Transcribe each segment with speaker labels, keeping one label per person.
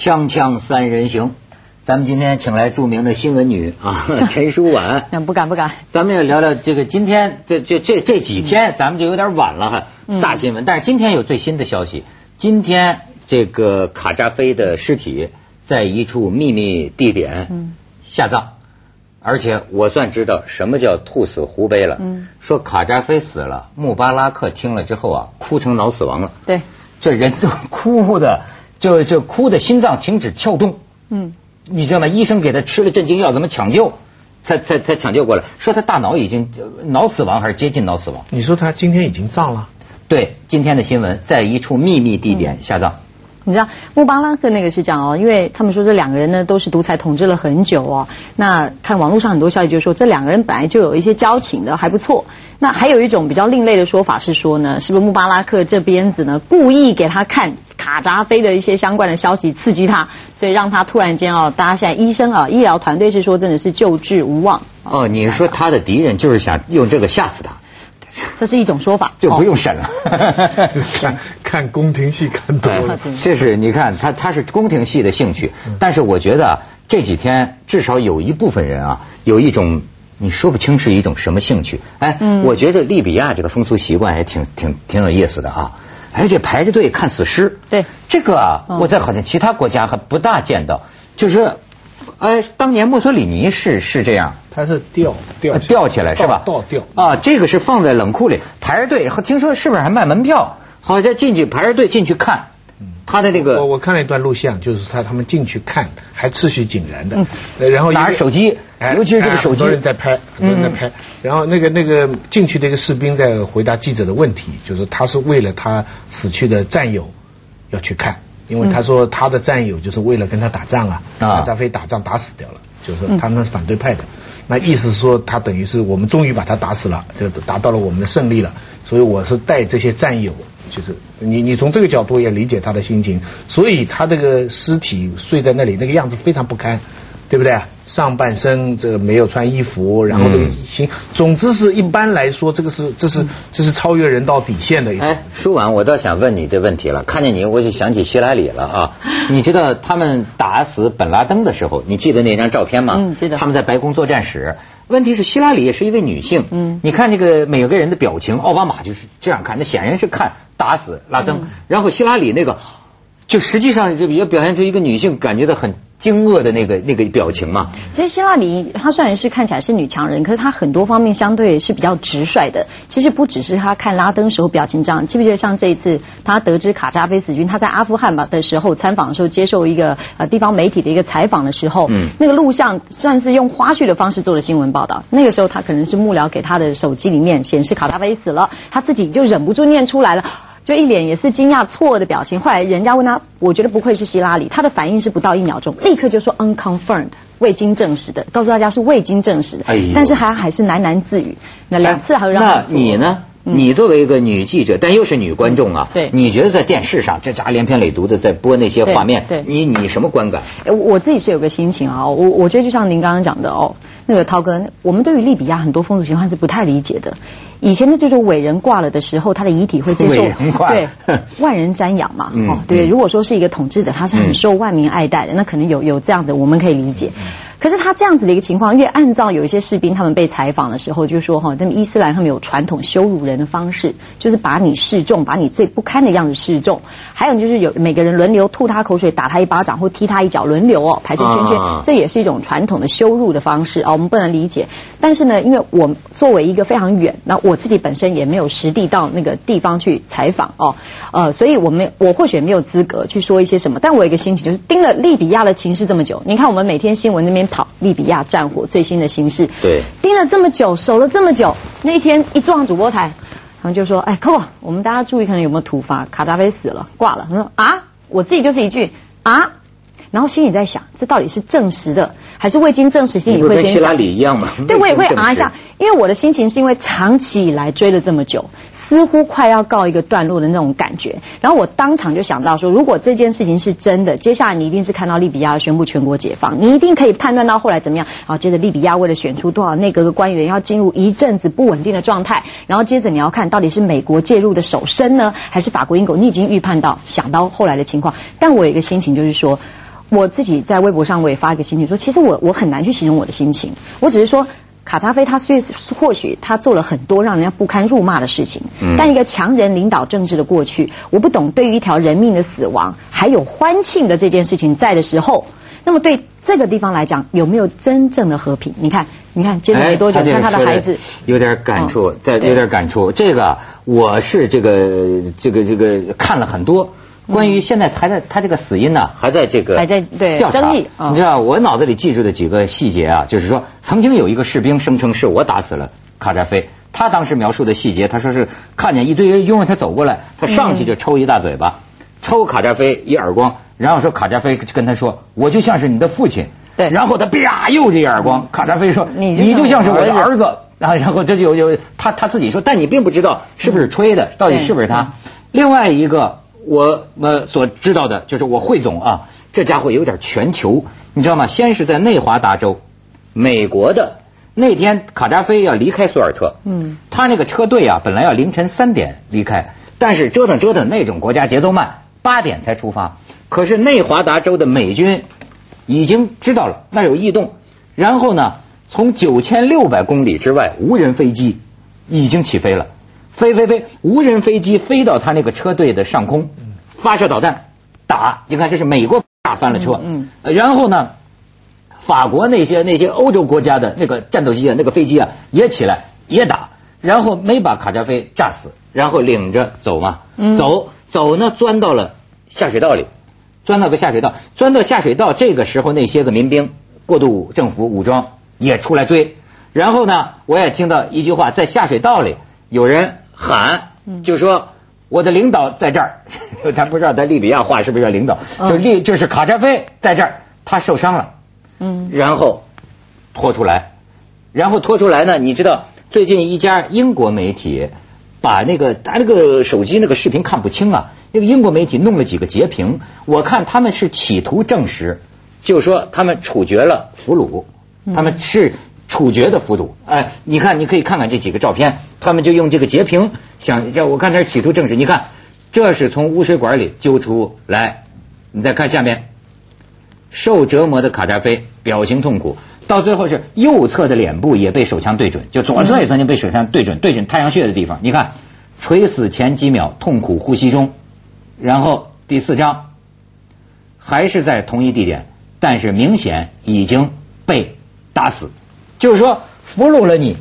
Speaker 1: 锵锵三人行，咱们今天请来著名的新闻女啊，陈淑婉。
Speaker 2: 那 不敢不敢。
Speaker 1: 咱们要聊聊这个今天这这这这几天，咱们就有点晚了哈。大新闻，但是今天有最新的消息，今天这个卡扎菲的尸体在一处秘密地点下葬，而且我算知道什么叫兔死狐悲了。说卡扎菲死了，穆巴拉克听了之后啊，哭成脑死亡了。
Speaker 2: 对，
Speaker 1: 这人都 哭的。就就哭的心脏停止跳动，嗯，你知道吗？医生给他吃了镇静药，怎么抢救？才才才抢救过来，说他大脑已经脑死亡还是接近脑死亡？
Speaker 3: 你说他今天已经葬了？
Speaker 1: 对，今天的新闻在一处秘密地点下葬。
Speaker 2: 你知道穆巴拉克那个是这样哦，因为他们说这两个人呢都是独裁统治了很久哦。那看网络上很多消息就说这两个人本来就有一些交情的，还不错。那还有一种比较另类的说法是说呢，是不是穆巴拉克这边子呢故意给他看卡扎菲的一些相关的消息，刺激他，所以让他突然间哦，大家现在医生啊医疗团队是说真的是救治无望。
Speaker 1: 哦，你是说他的敌人就是想用这个吓死他？
Speaker 2: 这是一种说法，
Speaker 1: 就不用审了。
Speaker 3: 看 看宫廷戏看多了，
Speaker 1: 这是你看他他是宫廷戏的兴趣，但是我觉得这几天至少有一部分人啊，有一种你说不清是一种什么兴趣。哎，我觉得利比亚这个风俗习惯也挺挺挺有意思的啊，而且排着队看死尸。
Speaker 2: 对，
Speaker 1: 这个啊，我在好像其他国家还不大见到，就是。哎，当年墨索里尼是是这样，
Speaker 3: 他是吊吊
Speaker 1: 吊起来是吧？
Speaker 3: 倒吊
Speaker 1: 啊，这个是放在冷库里排着队，听说是不是还卖门票？好像进去排着队进去看，他的那个
Speaker 3: 我我看了一段录像，就是他他们进去看还秩序井然的，然后
Speaker 1: 拿着手机，尤其是这个手机，
Speaker 3: 很多人在拍，很多人在拍，然后那个那个进去的一个士兵在回答记者的问题，就是他是为了他死去的战友要去看。因为他说他的战友就是为了跟他打仗啊，卡扎菲打仗打死掉了，就是他们是反对派的，那意思是说他等于是我们终于把他打死了，就达到了我们的胜利了，所以我是带这些战友，就是你你从这个角度也理解他的心情，所以他这个尸体睡在那里那个样子非常不堪。对不对？上半身这个没有穿衣服，然后这个行，总之是一般来说，这个是这是这是超越人道底线的。
Speaker 1: 哎，说完我倒想问你这问题了。看见你我就想起希拉里了啊！你知道他们打死本拉登的时候，你记得那张照片吗？
Speaker 2: 嗯，记得。
Speaker 1: 他们在白宫作战室。问题是希拉里也是一位女性。嗯。你看那个每个人的表情，奥巴马就是这样看，那显然是看打死拉登。然后希拉里那个，就实际上就也表现出一个女性感觉到很。惊愕的那个那个表情嘛。
Speaker 2: 其实希拉里她虽然是看起来是女强人，可是她很多方面相对是比较直率的。其实不只是她看拉登时候表情这样，记不记得像这一次她得知卡扎菲死军，她在阿富汗吧的时候参访的时候，接受一个呃地方媒体的一个采访的时候，嗯，那个录像算是用花絮的方式做的新闻报道。那个时候她可能是幕僚给她的手机里面显示卡扎菲死了，她自己就忍不住念出来了。就一脸也是惊讶错愕的表情。后来人家问他，我觉得不愧是希拉里，他的反应是不到一秒钟，立刻就说 unconfirmed，未经证实的，告诉大家是未经证实的。哎但是还还是喃喃自语。那两次还让
Speaker 1: 那你呢？你作为一个女记者，但又是女观众啊，
Speaker 2: 对，
Speaker 1: 你觉得在电视上这家连篇累牍的在播那些画面，
Speaker 2: 对，
Speaker 1: 你你什么观感？
Speaker 2: 哎我自己是有个心情啊，我我觉得就像您刚刚讲的哦，那个涛哥，我们对于利比亚很多风俗习惯是不太理解的。以前的这种伟人挂了的时候，他的遗体会接受 对 万人瞻仰嘛？哦，对，如果说是一个统治者，他是很受万民爱戴的，那可能有有这样的，我们可以理解。可是他这样子的一个情况，因为按照有一些士兵他们被采访的时候就说哈，那么伊斯兰他们有传统羞辱人的方式，就是把你示众，把你最不堪的样子示众。还有就是有每个人轮流吐他口水，打他一巴掌或踢他一脚，轮流哦排成圈圈，这也是一种传统的羞辱的方式啊，我们不能理解。但是呢，因为我作为一个非常远，那我自己本身也没有实地到那个地方去采访哦，呃，所以我们我或许也没有资格去说一些什么。但我有一个心情就是盯了利比亚的情势这么久，你看我们每天新闻那边。跑利比亚战火最新的形势，
Speaker 1: 对，
Speaker 2: 盯了这么久，守了这么久，那一天一撞主播台，然后就说：“哎，扣，我们大家注意，可能有没有突发？卡扎菲死了，挂了。”他说：“啊，我自己就是一句啊。”然后心里在想，这到底是证实的还是未经证实？心里会先
Speaker 1: 跟希拉里一样嘛？
Speaker 2: 对，我也会啊一下，因为我的心情是因为长期以来追了这么久。似乎快要告一个段落的那种感觉，然后我当场就想到说，如果这件事情是真的，接下来你一定是看到利比亚宣布全国解放，你一定可以判断到后来怎么样。然后接着利比亚为了选出多少内阁的官员，要进入一阵子不稳定的状态，然后接着你要看到底是美国介入的手伸呢，还是法国、英国？你已经预判到想到后来的情况，但我有一个心情就是说。我自己在微博上我也发一个心情，说其实我我很难去形容我的心情，我只是说。卡扎菲他虽或许他做了很多让人家不堪辱骂的事情，但一个强人领导政治的过去，我不懂对于一条人命的死亡还有欢庆的这件事情在的时候，那么对这个地方来讲有没有真正的和平？你看，你看，接着没多久，看他的孩子
Speaker 1: 有点感触，在有点感触。这个我是这个这个这个看了很多。关于现在还在他这个死因呢，还在这个
Speaker 2: 还在对
Speaker 1: 调查。你知道我脑子里记住的几个细节啊，就是说曾经有一个士兵声称是我打死了卡扎菲，他当时描述的细节，他说是看见一堆人拥着他走过来，他上去就抽一大嘴巴，抽卡扎菲一耳光，然后说卡扎菲跟他说我就像是你的父亲，
Speaker 2: 对，
Speaker 1: 然后他啪又这一耳光，卡扎菲说你就像是我的儿子，然后然后这就有他他自己说，但你并不知道是不是吹的，到底是不是他。另外一个。我们所知道的就是我汇总啊，这家伙有点全球，你知道吗？先是在内华达州，美国的那天卡扎菲要离开索尔特，嗯，他那个车队啊，本来要凌晨三点离开，但是折腾折腾那种国家节奏慢，八点才出发。可是内华达州的美军已经知道了那有异动，然后呢，从九千六百公里之外，无人飞机已经起飞了。飞飞飞，无人飞机飞到他那个车队的上空，发射导弹打。你看，这是美国打翻了车。嗯。然后呢，法国那些那些欧洲国家的那个战斗机啊，那个飞机啊也起来也打，然后没把卡扎菲炸死，然后领着走嘛。嗯。走走呢，钻到了下水道里，钻到个下水道，钻到下水道。这个时候，那些个民兵、过渡政府武装也出来追。然后呢，我也听到一句话，在下水道里有人。喊，就说我的领导在这儿，他不知道在利比亚话是不是叫领导，就利就是卡扎菲在这儿，他受伤了，嗯，然后拖出来，然后拖出来呢，你知道最近一家英国媒体把那个他那个手机那个视频看不清啊，那个英国媒体弄了几个截屏，我看他们是企图证实，就是说他们处决了俘虏，他们是。处决的幅度，哎，你看，你可以看看这几个照片，他们就用这个截屏，想叫我看，这企图证实。你看，这是从污水管里揪出来，你再看下面，受折磨的卡扎菲表情痛苦，到最后是右侧的脸部也被手枪对准，就左侧也曾经被手枪对准，对准太阳穴的地方。你看，垂死前几秒痛苦呼吸中，然后第四张还是在同一地点，但是明显已经被打死。就是说，俘虏了你，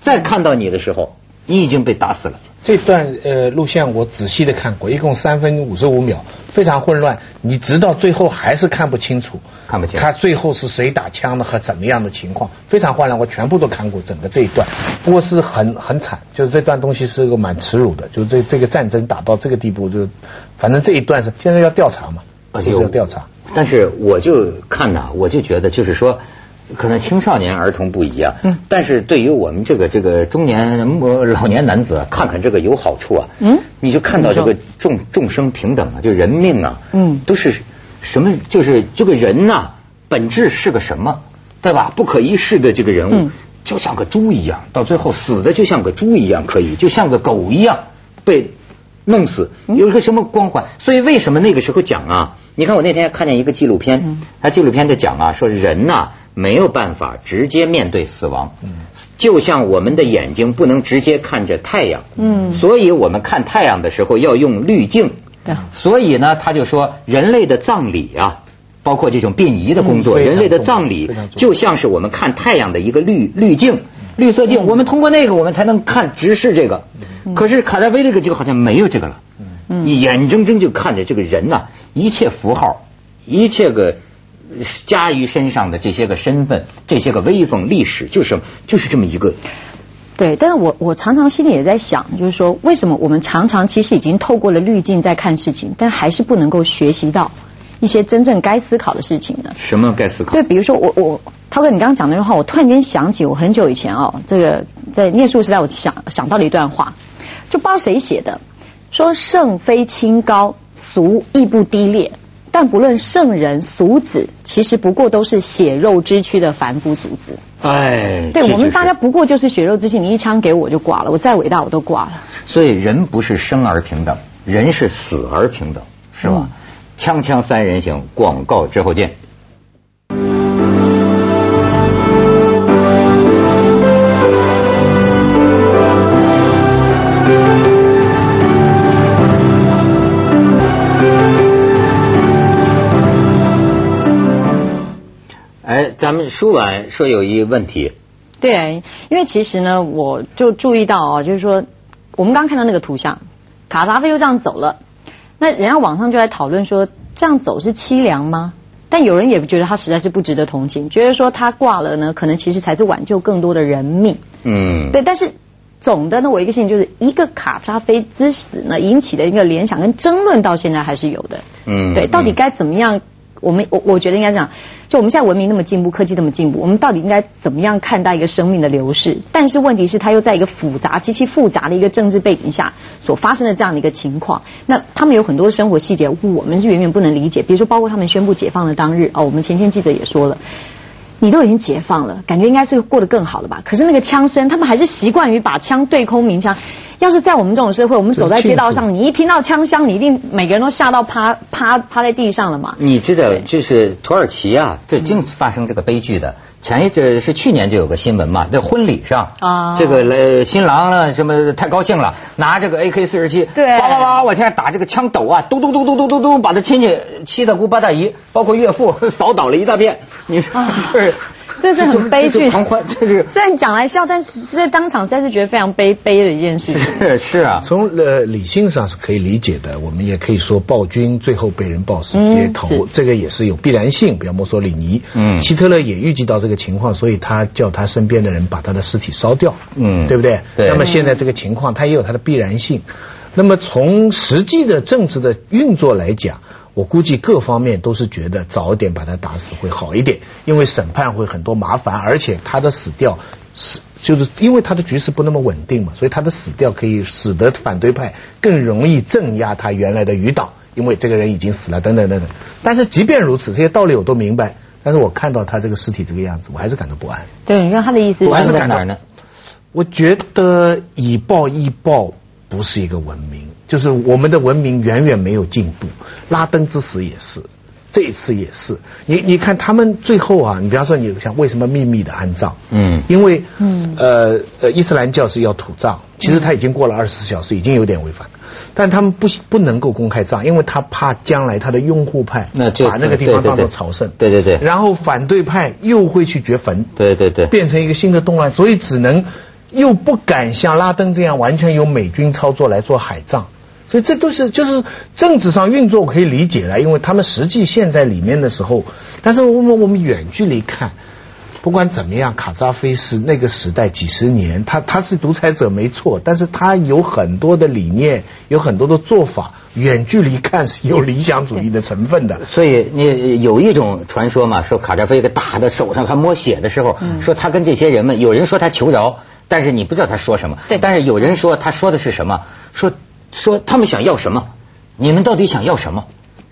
Speaker 1: 再看到你的时候，你已经被打死了。
Speaker 3: 这段呃录像我仔细的看过，一共三分五十五秒，非常混乱，你直到最后还是看不清楚，
Speaker 1: 看不清。
Speaker 3: 他最后是谁打枪的和怎么样的情况，非常混乱。我全部都看过整个这一段，不过是很很惨，就是这段东西是个蛮耻辱的，就是这这个战争打到这个地步，就反正这一段是现在要调查嘛，而且要调查。
Speaker 1: 但是我就看呐，我就觉得就是说。可能青少年儿童不一样，嗯，但是对于我们这个这个中年老年男子，看看这个有好处啊，嗯，你就看到这个众众生平等啊，就人命啊，嗯，都是什么？就是这个人呐，本质是个什么，对吧？不可一世的这个人物，就像个猪一样，到最后死的就像个猪一样，可以就像个狗一样被弄死，有一个什么光环？所以为什么那个时候讲啊？你看我那天看见一个纪录片，他纪录片在讲啊，说人呐。没有办法直接面对死亡，就像我们的眼睛不能直接看着太阳，嗯，所以我们看太阳的时候要用滤镜，所以呢，他就说人类的葬礼啊，包括这种殡仪的工作，人类的葬礼就像是我们看太阳的一个滤滤镜、绿色镜，我们通过那个我们才能看直视这个。可是卡扎菲这个就好像没有这个了，你眼睁睁就看着这个人呐，一切符号，一切个。加于身上的这些个身份，这些个威风历史，就是就是这么一个。
Speaker 2: 对，但是我我常常心里也在想，就是说，为什么我们常常其实已经透过了滤镜在看事情，但还是不能够学习到一些真正该思考的事情呢？
Speaker 1: 什么该思考？
Speaker 2: 对，比如说我我涛哥，你刚刚讲那句话，我突然间想起我很久以前哦，这个在念书时代，我想想到了一段话，就不知道谁写的，说圣非清高，俗亦不低劣。但不论圣人俗子，其实不过都是血肉之躯的凡夫俗子。哎，对我们大家不过就是血肉之躯，你一枪给我就挂了，我再伟大我都挂了。
Speaker 1: 所以人不是生而平等，人是死而平等，是吧？锵锵三人行，广告之后见。咱们舒婉说有一问题。
Speaker 2: 对，因为其实呢，我就注意到啊，就是说，我们刚看到那个图像，卡扎菲就这样走了。那人家网上就在讨论说，这样走是凄凉吗？但有人也觉得他实在是不值得同情，觉得说他挂了呢，可能其实才是挽救更多的人命。嗯。对，但是总的呢，我一个信就是一个卡扎菲之死呢引起的一个联想跟争论，到现在还是有的。嗯。对，到底该怎么样？我们我我觉得应该这样，就我们现在文明那么进步，科技那么进步，我们到底应该怎么样看待一个生命的流逝？但是问题是，它又在一个复杂极其复杂的一个政治背景下所发生的这样的一个情况。那他们有很多生活细节，我们是远远不能理解。比如说，包括他们宣布解放的当日，哦，我们前天记者也说了，你都已经解放了，感觉应该是过得更好了吧？可是那个枪声，他们还是习惯于把枪对空鸣枪。要是在我们这种社会，我们走在街道上，你一听到枪响，你一定每个人都吓到趴趴趴在地上了嘛？
Speaker 1: 你知道，就是土耳其啊，这经发生这个悲剧的。前一阵是去年就有个新闻嘛，在婚礼上，啊，这个呃新郎呢什么太高兴了，拿这个 AK 四十七，
Speaker 2: 对，
Speaker 1: 哇哇哇往天打这个枪斗啊，嘟嘟嘟嘟嘟嘟嘟，把他亲戚七大姑八大姨，包括岳父 扫倒了一大片。你说就是。
Speaker 2: 这是很悲剧，
Speaker 1: 狂欢，这是
Speaker 2: 虽然讲来笑，但是在当场，实在是觉得非常悲悲的一件事情。
Speaker 1: 是是啊，
Speaker 3: 从呃理性上是可以理解的。我们也可以说，暴君最后被人暴死街头，这个也是有必然性。比如墨索里尼，嗯，希特勒也预计到这个情况，所以他叫他身边的人把他的尸体烧掉，嗯，对不对？
Speaker 1: 对。
Speaker 3: 那么现在这个情况，它也有它的必然性。那么从实际的政治的运作来讲。我估计各方面都是觉得早点把他打死会好一点，因为审判会很多麻烦，而且他的死掉是就是因为他的局势不那么稳定嘛，所以他的死掉可以使得反对派更容易镇压他原来的余党，因为这个人已经死了等等等等。但是即便如此，这些道理我都明白，但是我看到他这个尸体这个样子，我还是感到不安。
Speaker 2: 对，你看他的意思，
Speaker 1: 我还是在哪儿呢？
Speaker 3: 我觉得以暴易暴不是一个文明。就是我们的文明远远没有进步，拉登之死也是，这一次也是。你你看他们最后啊，你比方说你想为什么秘密的安葬？嗯，因为嗯呃呃伊斯兰教是要土葬，其实他已经过了二十四小时，已经有点违反，但他们不不能够公开葬，因为他怕将来他的拥护派把那个地方当做朝圣，
Speaker 1: 对对对，
Speaker 3: 然后反对派又会去掘坟，
Speaker 1: 对对对，
Speaker 3: 变成一个新的动乱，所以只能又不敢像拉登这样完全由美军操作来做海葬。所以这都是就是政治上运作可以理解了，因为他们实际陷在里面的时候，但是我们我们远距离看，不管怎么样，卡扎菲是那个时代几十年，他他是独裁者没错，但是他有很多的理念，有很多的做法，远距离看是有理想主义的成分的。
Speaker 1: 所以你有一种传说嘛，说卡扎菲给打的手上还摸血的时候，说他跟这些人们，有人说他求饶，但是你不知道他说什么，
Speaker 2: 对，
Speaker 1: 但是有人说他说的是什么，说。说他们想要什么？你们到底想要什么？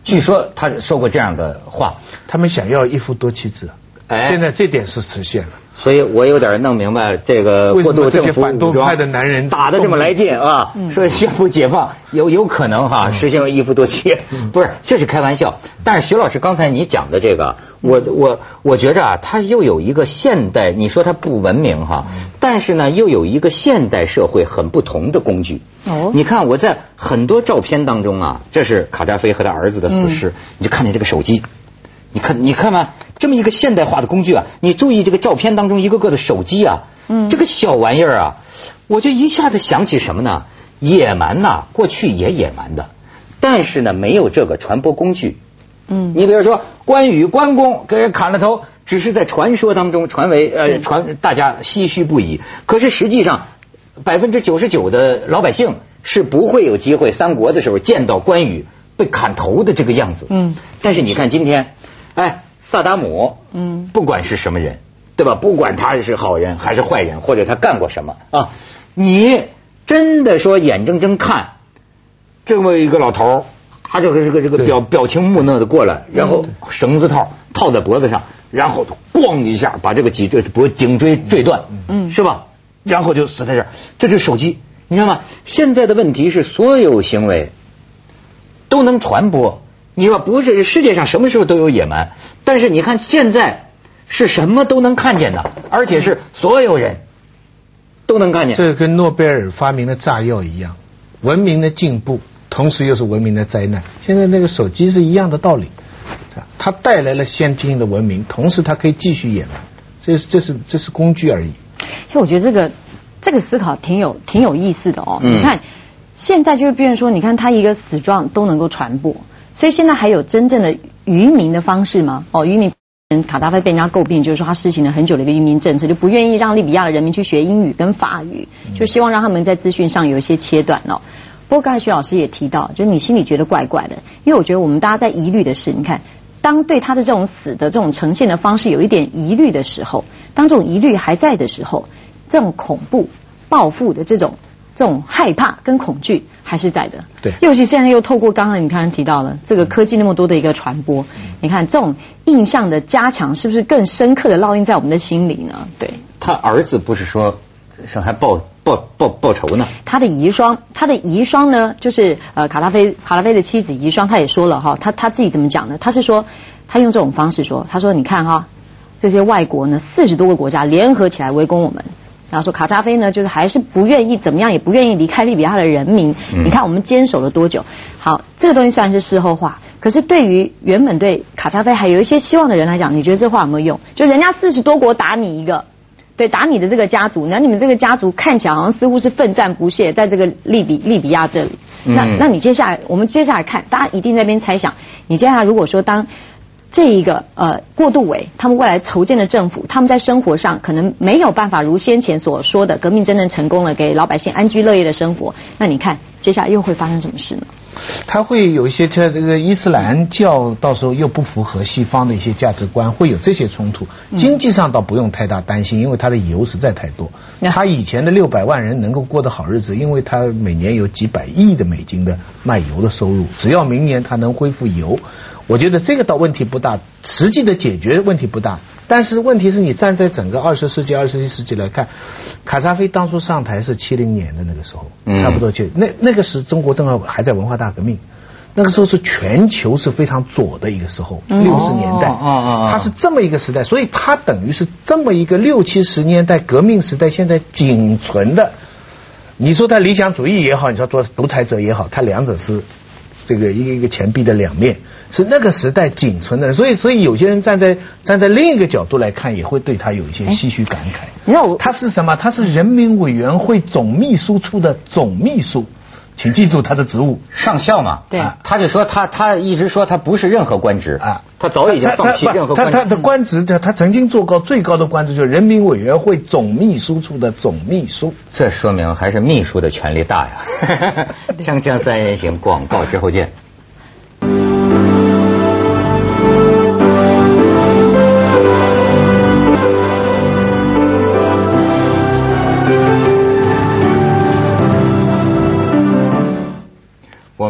Speaker 1: 据说他说过这样的话，
Speaker 3: 他们想要一夫多妻制。哎，现在这点是实现了。
Speaker 1: 所以我有点弄明白这个过渡政府
Speaker 3: 反动派的男人
Speaker 1: 打的这么来劲啊！说宣布解放有有可能哈实行一夫多妻，不是这是开玩笑。但是徐老师刚才你讲的这个，我我我觉着啊，他又有一个现代，你说他不文明哈，但是呢又有一个现代社会很不同的工具。哦，你看我在很多照片当中啊，这是卡扎菲和他儿子的死尸，你就看见这个手机。你看，你看嘛，这么一个现代化的工具啊，你注意这个照片当中一个个的手机啊，嗯，这个小玩意儿啊，我就一下子想起什么呢？野蛮呐，过去也野蛮的，但是呢，没有这个传播工具。嗯，你比如说关羽关公给人砍了头，只是在传说当中传为呃传，大家唏嘘不已。可是实际上，百分之九十九的老百姓是不会有机会三国的时候见到关羽被砍头的这个样子。嗯，但是你看今天。哎，萨达姆，嗯，不管是什么人，对吧？不管他是好人还是坏人，或者他干过什么啊，你真的说眼睁睁看这么一个老头他这个这个这个表表情木讷的过来，然后绳子套套在脖子上，然后咣一下把这个脊椎脖颈椎坠断，嗯，是吧？然后就死在这儿。这是手机，你知道吗？现在的问题是，所有行为都能传播。你说不是世界上什么时候都有野蛮，但是你看现在是什么都能看见的，而且是所有人都能看见。
Speaker 3: 这跟诺贝尔发明的炸药一样，文明的进步，同时又是文明的灾难。现在那个手机是一样的道理，它带来了先进的文明，同时它可以继续野蛮，这是这是这是工具而已。
Speaker 2: 其实我觉得这个这个思考挺有挺有意思的哦。你看现在就是变成说，你看它一个死状都能够传播。所以现在还有真正的愚民的方式吗？哦，愚民卡扎菲被人家诟病，就是说他实行了很久的一个移民政策，就不愿意让利比亚的人民去学英语跟法语，就希望让他们在资讯上有一些切断哦。不过刚才徐老师也提到，就是你心里觉得怪怪的，因为我觉得我们大家在疑虑的是，你看，当对他的这种死的这种呈现的方式有一点疑虑的时候，当这种疑虑还在的时候，这种恐怖报复的这种这种害怕跟恐惧。还是在的，
Speaker 3: 对，
Speaker 2: 尤其现在又透过刚刚你刚刚提到了这个科技那么多的一个传播，你看这种印象的加强，是不是更深刻的烙印在我们的心里呢？对，
Speaker 1: 他儿子不是说想还报报报报仇呢？
Speaker 2: 他的遗孀，他的遗孀呢，就是呃卡拉菲卡拉菲的妻子遗孀，他也说了哈，他他自己怎么讲呢？他是说他用这种方式说，他说你看哈，这些外国呢，四十多个国家联合起来围攻我们。然后说卡扎菲呢，就是还是不愿意怎么样，也不愿意离开利比亚的人民。你看我们坚守了多久？好，这个东西虽然是事后话，可是对于原本对卡扎菲还有一些希望的人来讲，你觉得这话有没有用？就人家四十多国打你一个，对，打你的这个家族，那你们这个家族看起来好像似乎是奋战不懈，在这个利比利比亚这里。那那你接下来，我们接下来看，大家一定在边猜想，你接下来如果说当。这一个呃过渡委，他们未来筹建的政府，他们在生活上可能没有办法如先前所说的革命真正成功了，给老百姓安居乐业的生活。那你看接下来又会发生什么事呢？
Speaker 3: 他会有一些这这个伊斯兰教到时候又不符合西方的一些价值观，会有这些冲突。经济上倒不用太大担心，因为它的油实在太多。他以前的六百万人能够过得好日子，因为他每年有几百亿的美金的卖油的收入。只要明年他能恢复油。我觉得这个倒问题不大，实际的解决问题不大。但是问题是你站在整个二十世纪、二十一世纪来看，卡扎菲当初上台是七零年的那个时候，差不多就那那个时中国正好还在文化大革命，那个时候是全球是非常左的一个时候，六十年代，它是这么一个时代，所以它等于是这么一个六七十年代革命时代现在仅存的。你说他理想主义也好，你说做独裁者也好，他两者是。这个一个一个钱币的两面是那个时代仅存的，所以所以有些人站在站在另一个角度来看，也会对他有一些唏嘘感慨。你知道他是什么？他是人民委员会总秘书处的总秘书。请记住他的职务，
Speaker 1: 上校嘛。
Speaker 2: 对，
Speaker 1: 他就说他他一直说他不是任何官职啊，他早已经放弃任何官职。
Speaker 3: 他他的官职，他他曾经做过最高的官职，就是人民委员会总秘书处的总秘书。
Speaker 1: 这说明还是秘书的权力大呀。锵锵三人行，广告之后见。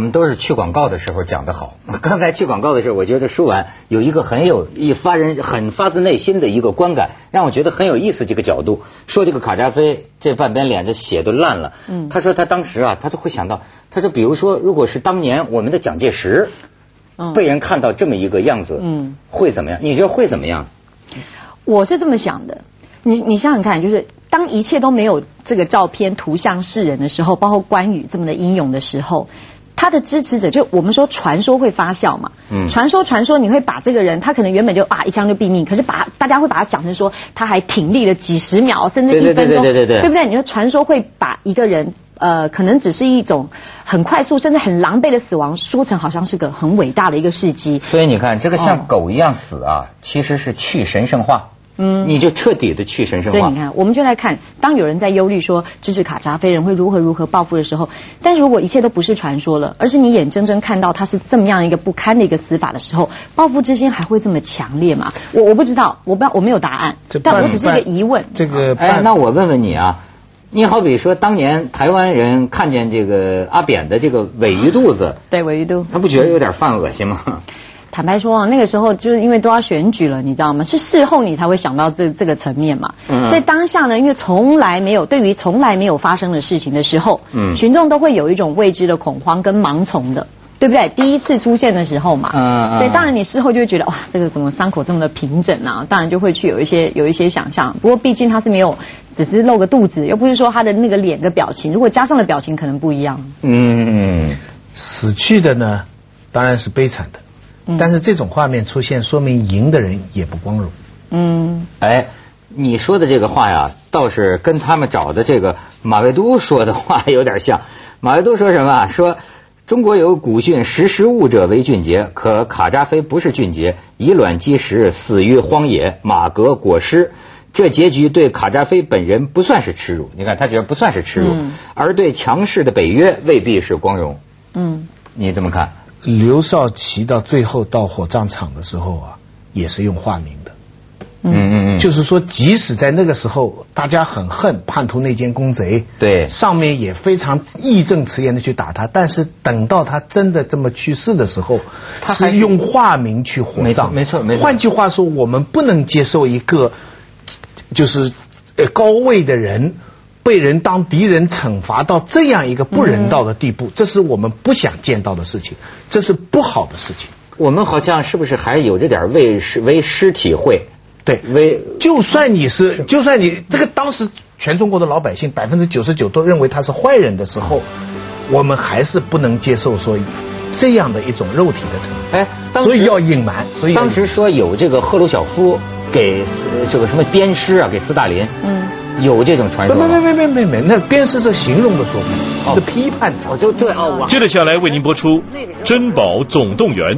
Speaker 1: 们都是去广告的时候讲的好。刚才去广告的时候，我觉得说完有一个很有一发人很发自内心的一个观感，让我觉得很有意思。这个角度说，这个卡扎菲这半边脸这血都烂了。嗯，他说他当时啊，他就会想到，他说比如说，如果是当年我们的蒋介石，被人看到这么一个样子，嗯，会怎么样？你觉得会怎么样？
Speaker 2: 我是这么想的。你你想想看，就是当一切都没有这个照片图像示人的时候，包括关羽这么的英勇的时候。他的支持者就我们说传说会发酵嘛，嗯，传说传说你会把这个人他可能原本就啊一枪就毙命，可是把大家会把他讲成说他还挺立了几十秒甚至一分钟，
Speaker 1: 对对对对对，
Speaker 2: 对不对？你说传说会把一个人呃可能只是一种很快速甚至很狼狈的死亡说成好像是个很伟大的一个事迹。
Speaker 1: 所以你看这个像狗一样死啊，其实是去神圣化。嗯，你就彻底的去神圣化。
Speaker 2: 所以你看，我们就来看，当有人在忧虑说支持卡扎菲人会如何如何报复的时候，但是如果一切都不是传说了，而是你眼睁睁看到他是这么样一个不堪的一个死法的时候，报复之心还会这么强烈吗？我我不知道，我不我没有答案，但我只是一个疑问。
Speaker 3: 这个，
Speaker 1: 哎，那我问问你啊，你好比说当年台湾人看见这个阿扁的这个尾鱼肚子，
Speaker 2: 对尾鱼肚，
Speaker 1: 他不觉得有点犯恶心吗？
Speaker 2: 坦白说啊，那个时候就是因为都要选举了，你知道吗？是事后你才会想到这这个层面嘛嗯。在当下呢，因为从来没有对于从来没有发生的事情的时候，嗯群众都会有一种未知的恐慌跟盲从的。对不对？第一次出现的时候嘛，嗯，所以当然你事后就会觉得哇，这个怎么伤口这么的平整啊？当然就会去有一些有一些想象。不过毕竟他是没有，只是露个肚子，又不是说他的那个脸的表情，如果加上了表情，可能不一样。
Speaker 3: 嗯，死去的呢，当然是悲惨的，但是这种画面出现，说明赢的人也不光荣。
Speaker 1: 嗯，哎，你说的这个话呀，倒是跟他们找的这个马未都说的话有点像。马未都说什么？说。中国有古训：“识时务者为俊杰。”可卡扎菲不是俊杰，以卵击石，死于荒野，马革裹尸。这结局对卡扎菲本人不算是耻辱。你看，他觉得不算是耻辱，而对强势的北约未必是光荣。嗯，你怎么看？
Speaker 3: 刘少奇到最后到火葬场的时候啊，也是用化名的。嗯嗯嗯，就是说，即使在那个时候，大家很恨叛徒内奸公贼，
Speaker 1: 对，
Speaker 3: 上面也非常义正辞严的去打他，但是等到他真的这么去世的时候，他是用化名去火葬，
Speaker 1: 没错没错。
Speaker 3: 换句话说，我们不能接受一个就是呃高位的人被人当敌人惩罚到这样一个不人道的地步，这是我们不想见到的事情，这是不好的事情。
Speaker 1: 我们好像是不是还有着点为尸为师体会？
Speaker 3: 对，为就算你是，就算你这个当时全中国的老百姓百分之九十九都认为他是坏人的时候，我们还是不能接受说这样的一种肉体的惩罚。哎，所以要隐瞒。所以
Speaker 1: 当时说有这个赫鲁晓夫给这个什么鞭尸啊，给斯大林。嗯，有这种传说。
Speaker 3: 没没没没没没，那边是是形容的说法，是批判的。
Speaker 1: 哦，就对哦。
Speaker 4: 接着下来为您播出《珍宝总动员》。